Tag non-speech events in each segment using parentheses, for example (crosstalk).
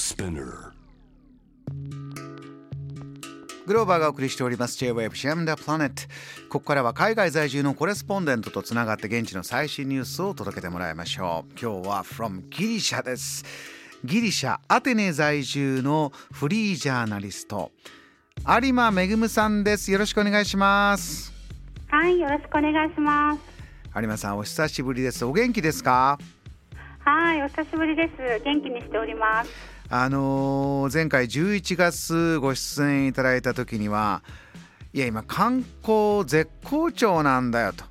Spinner. グローバーがお送りしております。J-Wave Jam the Planet ここからは海外在住のコレスポンデントとつながって現地の最新ニュースを届けてもらいましょう。今日は from ギリシャです。ギリシャアテネ在住のフリージャーナリスト有馬めさんです。よろしくお願いします。はい、よろしくお願いします。有馬さんお久しぶりです。お元気ですか？はい、お久しぶりです。元気にしております。あのー前回11月ご出演いただいた時にはいや今観光絶好調なんだよと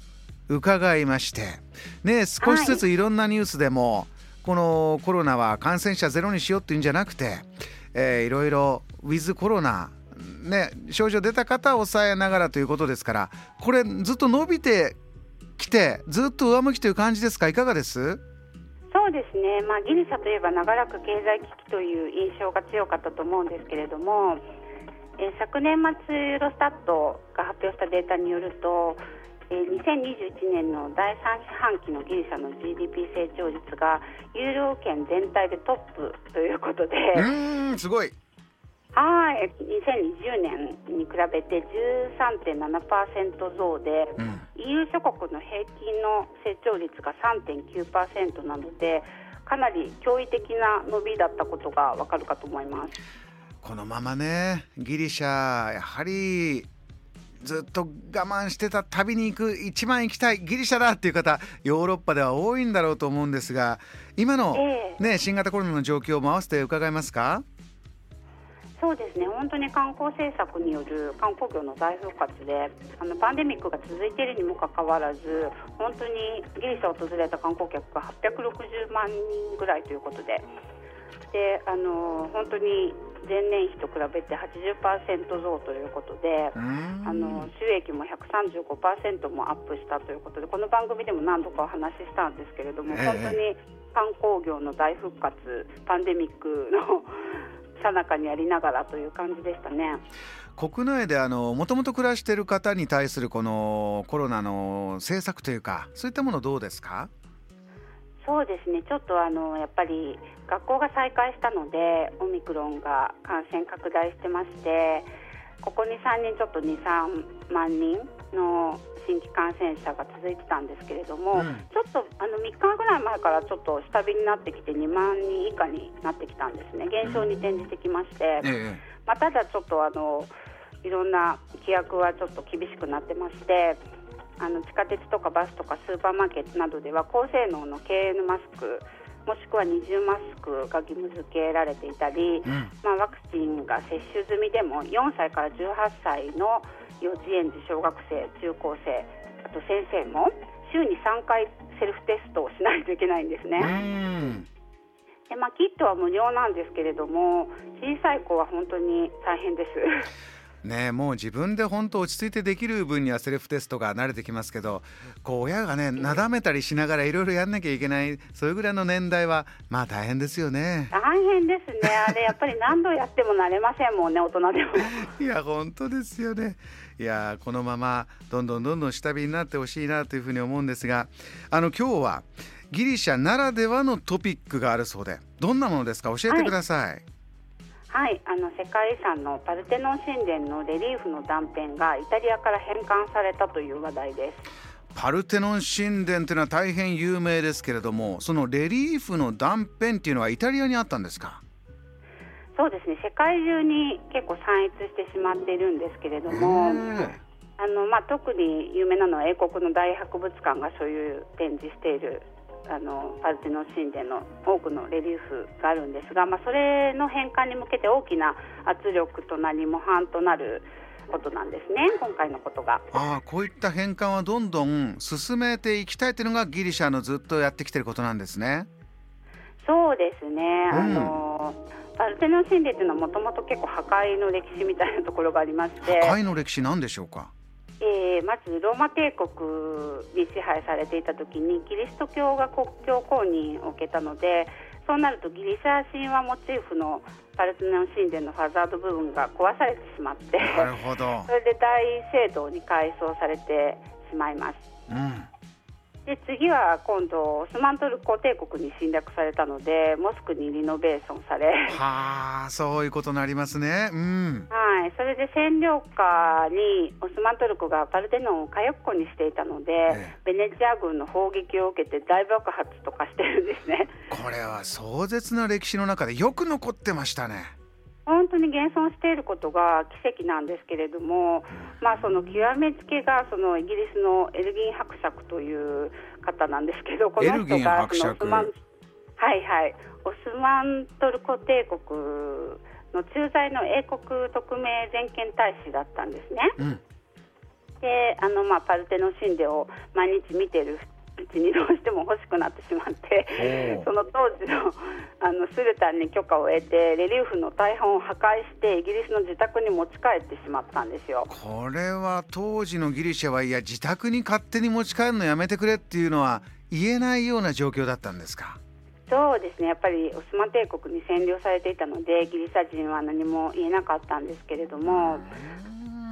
伺いましてね少しずついろんなニュースでも、このコロナは感染者ゼロにしようっていうんじゃなくて、えーいろいろウィズコロナね症状出た方を抑えながらということですからこれずっと伸びてきてずっと上向きという感じですか？いかがです？そうですね、まあ、ギリシャといえば長らく経済危機という印象が強かったと思うんですけれども、えー昨年末ユーロスタットが発表したデータによると、えー2021年の第3四半期のギリシャの GDP 成長率がユーロ圏全体でトップということで、うーんすごい。はい。2020年に比べて13.7%増で、うん EU 諸国の平均の成長率が3.9%なのでかなり驚異的な伸びだったことがわかるかと思います。このままねギリシャやはりずっと我慢してた旅に行く一番行きたいギリシャだっていう方ヨーロッパでは多いんだろうと思うんですが今の、ええね、新型コロナの状況も合わせて伺えますか？そうですね本当に観光政策による観光業の大復活であのパンデミックが続いているにもかかわらず本当にギリシャを訪れた観光客が860万人ぐらいということでであの本当に前年比と比べて80%増ということで。あの収益も135%もアップしたということでこの番組でも何度かお話ししたんですけれども、ええ本当に観光業の大復活パンデミックの最中にありながらという感じでしたね。国内でもともと暮らしている方に対するこのコロナの政策というかそういったものどうですか？そうですねちょっとあのやっぱり学校が再開したのでオミクロンが感染拡大してましてここ2、3人ちょっと2、3万人の新規感染者が続いてたんですけれども、うん。ちょっとあの3日ぐらい前からちょっと下火になってきて2万人以下になってきたんですね。減少に転じてきまして、えまあ、ただちょっとあのいろんな規約はちょっと厳しくなってましてあの地下鉄とかバスとかスーパーマーケットなどでは高性能の KN マスクもしくは二重マスクが義務付けられていたり、うん。まあ、ワクチンが接種済みでも4歳から18歳の幼稚園児小学生中高生あと先生も週に3回セルフテストをしないといけないんですね。でまあ、キットは無料なんですけれども小さい子は本当に大変です。ねえもう自分で本当落ち着いてできる分にはセルフテストが慣れてきますけどこう親がねなだめたりしながらいろいろやんなきゃいけないそういうぐらいの年代はまあ大変ですよね。大変ですね、あれやっぱり何度やっても慣れませんもんね、大人でも。(laughs) いや本当ですよね。いやこのままどんどんどんどん下火になってほしいなというふうに思うんですがあの今日はギリシャならではのトピックがあるそうでどんなものですか？教えてください。はい、あの世界遺産のパルテノン神殿のレリーフの断片がイタリアから返還されたという話題です。パルテノン神殿というのは大変有名ですけれどもそのレリーフの断片っていうのはイタリアにあったんですか？そうですね、世界中に結構散逸してしまっているんですけれども、あのまあ特に有名なのは英国の大博物館が所有展示しているあのパルテノン神殿の多くのレリーフがあるんですが、まあそれの返還に向けて大きな圧力となり模範となることなんですね。今回のことが。ああこういった返還はどんどん進めていきたいというのがギリシャのずっとやってきてることなんですね。そうですね。あうんの、パルテノン神殿というのはもともと結構破壊の歴史みたいなところがありまして、破壊の歴史なんでしょうか？えーまずローマ帝国に支配されていた時にキリスト教が国教公認を受けたのでそうなるとギリシャ神話モチーフのパルテノン神殿のファザード部分が壊されてしまってなるほどそ。れで大聖堂に改装されてしまいます。うん。でで次は今度オスマントルコ帝国に侵略されたのでモスクにリノベーションされ。はあそういうことになりますね。うん。はい。それで占領下にオスマントルコがパルテノンを火薬庫にしていたので、ええ、ベネチア軍の砲撃を受けて大爆発とかしてるんですね。これは壮絶な歴史の中でよく残ってましたねに現存していることが奇跡なんですけれども、まあ、その極めつけがそのイギリスのエルギン伯爵という方なんですけど (laughs) この人がそのオスマンはいはいオスマントルコ帝国の駐在の英国特命全権大使だったんですね。うん、であの、まあ、パルテノ神殿を毎日見てるうちにどうしても欲しくなってしまってその当時のあのスルタンに許可を得てレリーフの大半を破壊してイギリスの自宅に持ち帰ってしまったんですよ。これは当時のギリシャはいや自宅に勝手に持ち帰るのやめてくれっていうのは言えないような状況だったんですか？そうですね。やっぱりオスマン帝国に占領されていたのでギリシャ人は何も言えなかったんですけれども。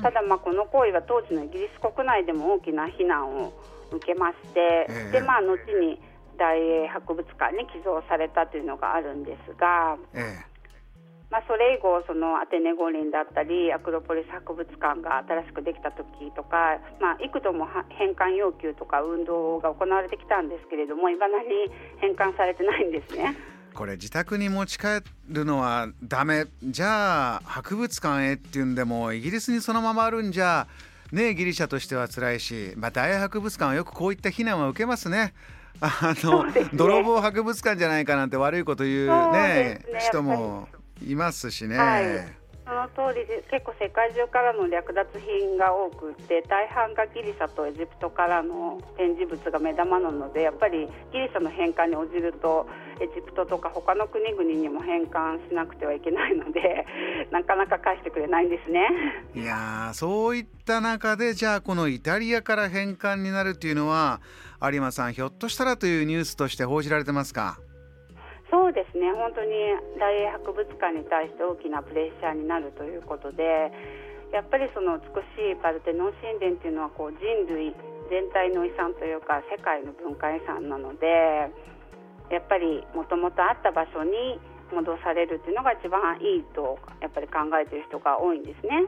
ただまあこの行為は当時のイギリス国内でも大きな非難を受けまして、えー、でまあ後に大英博物館に寄贈されたというのがあるんですが、えー、まあ、それ以後そのアテネ五輪だったりアクロポリス博物館が新しくできた時とか、まあ、幾度も返還要求とか運動が行われてきたんですけれどもいまだに返還されてないんですね。これ自宅に持ち帰るのはダメ。じゃあ博物館へっていうんでもイギリスにそのままあるんじゃねギリシャとしては辛いし、まあ、大博物館はよくこういった非難は受けますね。あの、ね、泥棒博物館じゃないかなんて悪いこと言うね、ね、人もいますしね。はいその通りで結構世界中からの略奪品が多くて大半がギリシャとエジプトからの展示物が目玉なのでやっぱりギリシャの返還に応じるとエジプトとか他の国々にも返還しなくてはいけないので (laughs) なかなか返してくれないんですね。いやそういった中でじゃあこのイタリアから返還になるっていうのは有馬さんひょっとしたらというニュースとして報じられてますか？そうですね本当に大英博物館に対して大きなプレッシャーになるということでやっぱりその美しいパルテノン神殿っていうのはこう人類全体の遺産というか世界の文化遺産なのでやっぱりもともとあった場所に戻されるっていうのが一番いいとやっぱり考えてる人が多いんですね。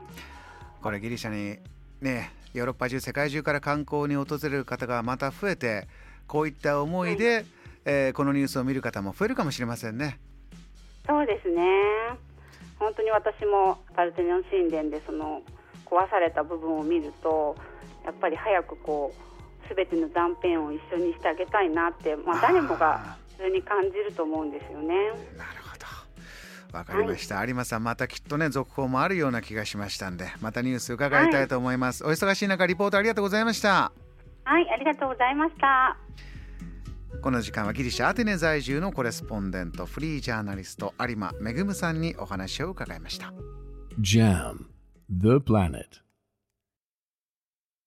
これギリシャにねヨーロッパ中世界中から観光に訪れる方がまた増えてこういった思いで、うんえー、このニュースを見る方も増えるかもしれませんね。そうですね。本当に私もパルテノン神殿でその壊された部分を見るとやっぱり早くこう全ての断片を一緒にしてあげたいなって、まあ、誰もが普通に感じると思うんですよね。なるほど。わかりました、はい、有馬さんまたきっとね続報もあるような気がしましたんでまたニュース伺いたいと思います、はい、お忙しい中リポートありがとうございました。はいありがとうございましたこの時間はギリシャアテネ在住のコレスポンデントフリージャーナリスト有馬恵さんにお話を伺いました。JAM The Planet.